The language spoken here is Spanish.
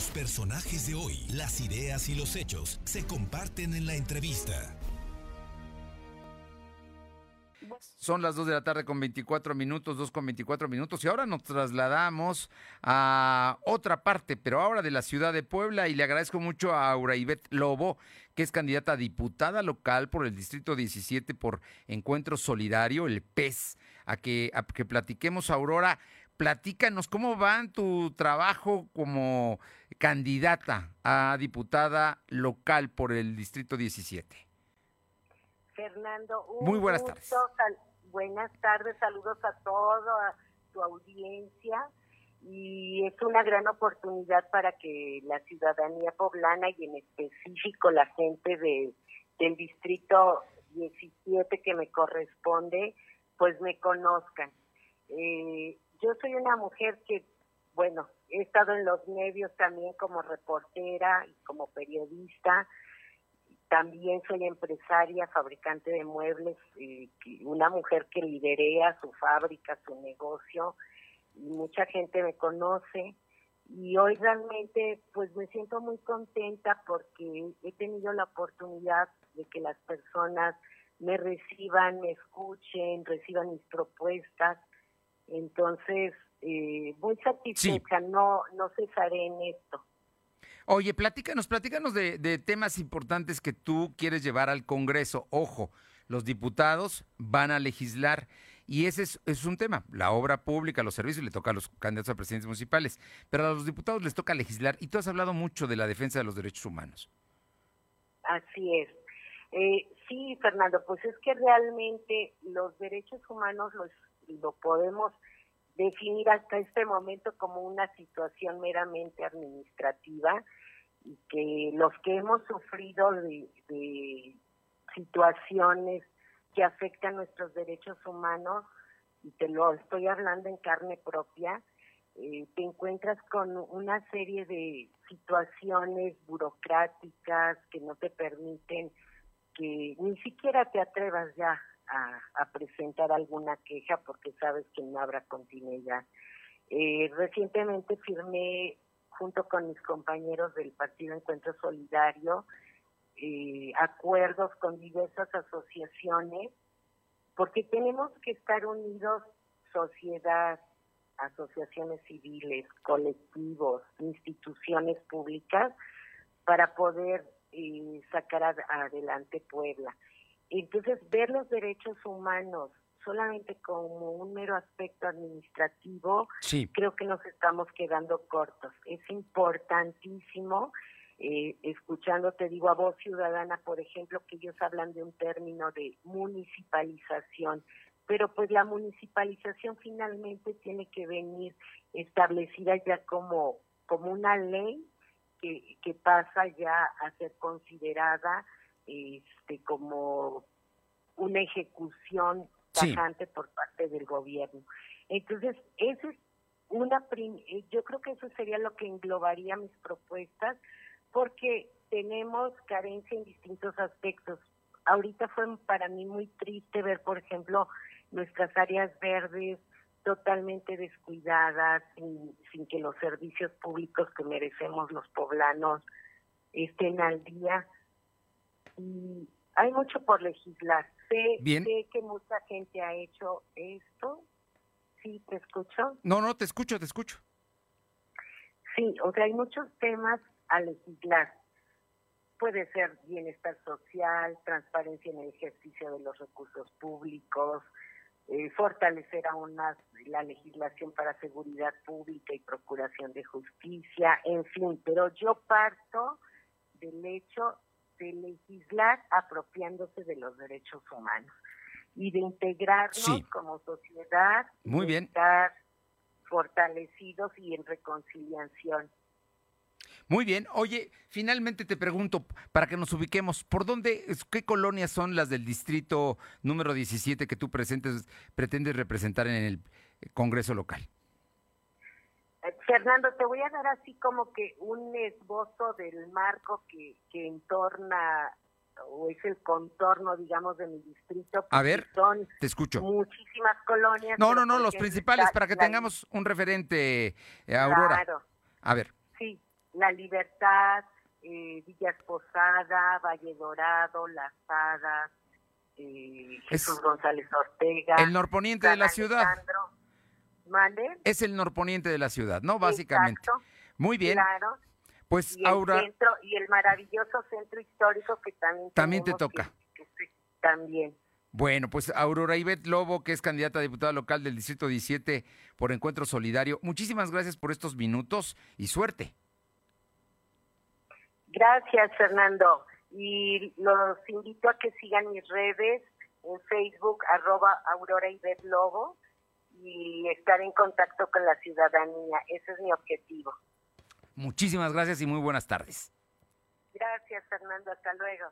Los personajes de hoy, las ideas y los hechos se comparten en la entrevista. Son las 2 de la tarde con 24 minutos, 2 con 24 minutos y ahora nos trasladamos a otra parte, pero ahora de la ciudad de Puebla y le agradezco mucho a Aura Ivette Lobo, que es candidata a diputada local por el Distrito 17 por Encuentro Solidario, el PES, a que, a que platiquemos, Aurora. Platícanos cómo va tu trabajo como candidata a diputada local por el Distrito 17. Fernando, Muy buenas tardes. buenas tardes, saludos a toda tu audiencia y es una gran oportunidad para que la ciudadanía poblana y en específico la gente de, del distrito 17 que me corresponde, pues me conozcan. Eh, yo soy una mujer que, bueno, he estado en los medios también como reportera y como periodista. También soy empresaria, fabricante de muebles, una mujer que liderea su fábrica, su negocio, y mucha gente me conoce. Y hoy realmente pues me siento muy contenta porque he tenido la oportunidad de que las personas me reciban, me escuchen, reciban mis propuestas entonces, eh, muy satisfecha, no, no cesaré en esto. Oye, platícanos, platícanos de, de temas importantes que tú quieres llevar al Congreso. Ojo, los diputados van a legislar y ese es, es, un tema. La obra pública, los servicios le toca a los candidatos a presidentes municipales, pero a los diputados les toca legislar y tú has hablado mucho de la defensa de los derechos humanos. Así es. Eh, sí, Fernando, pues es que realmente los derechos humanos los lo podemos definir hasta este momento como una situación meramente administrativa y que los que hemos sufrido de, situaciones que afectan nuestros derechos humanos, y te lo estoy hablando en carne propia, eh, te encuentras con una serie de situaciones burocráticas que no te permiten ni siquiera te atrevas ya a, presentar alguna queja porque sabes que no habrá continuidad. Eh, recientemente firmé junto con mis compañeros del Partido Encuentro Solidario eh, acuerdos con diversas asociaciones porque tenemos que estar unidos sociedad, asociaciones civiles, colectivos, instituciones públicas para poder eh, sacar adelante Puebla. Entonces, ver los derechos humanos solamente como un mero aspecto administrativo, creo que nos estamos quedando cortos. Es importantísimo, eh, escuchando, te digo, a voz ciudadana, por ejemplo, que ellos hablan de un término de municipalización, pero pues la municipalización finalmente tiene que venir establecida ya como, como una ley que, que pasa ya a ser considerada este, como una ejecución tajante por parte del gobierno. Entonces, eso es una eh, yo creo que eso sería lo que englobaría mis propuestas porque tenemos carencia en distintos aspectos. Ahorita fue para mí muy triste ver, por ejemplo, nuestras áreas verdes totalmente descuidadas, sin, sin que los servicios públicos que merecemos los poblanos estén al día y hay mucho por legislar. Sé, que mucha gente ha hecho esto. Sí, te escucho. No, no, te escucho, te escucho. Sí, o sea, hay muchos temas a legislar. Puede ser bienestar social, transparencia en el ejercicio de los recursos públicos, eh, fortalecer aún más la legislación para seguridad pública y procuración de justicia, en fin, pero yo parto del hecho de legislar apropiándose de los derechos humanos y de integrarnos como sociedad, Muy bien. estar fortalecidos y en reconciliación. Muy bien. Oye, finalmente te pregunto, para que nos ubiquemos, ¿por dónde, qué colonias son las del distrito número 17 que tú presentes, pretendes representar en el Congreso local? Fernando, te voy a dar así como que un esbozo del marco que, que entorna o es el contorno, digamos, de mi distrito. A ver, son te escucho. Muchísimas colonias. No, no, no, los principales, para que tengamos un referente, eh, Aurora. Claro. A ver. Sí, La Libertad, eh, Villas Posada, Valle Dorado, La Hadas, eh, Jesús González Ortega. El norponiente de la ciudad. Es el norponiente de la ciudad, ¿no? Básicamente. Muy bien. Claro. Pues y Aura. El centro, y el maravilloso centro histórico que también. También te toca. también. Bueno, pues Aurora Ivette Lobo, que es candidata a diputada local del Distrito 17 por Encuentro Solidario, muchísimas gracias por estos minutos y suerte. Gracias, Fernando. Y los invito a que sigan mis redes en Facebook, arroba Aurora Ivette Lobo, y estar en contacto con la ciudadanía. Ese es mi objetivo. Muchísimas gracias y muy buenas tardes. Gracias, Fernando. Hasta luego.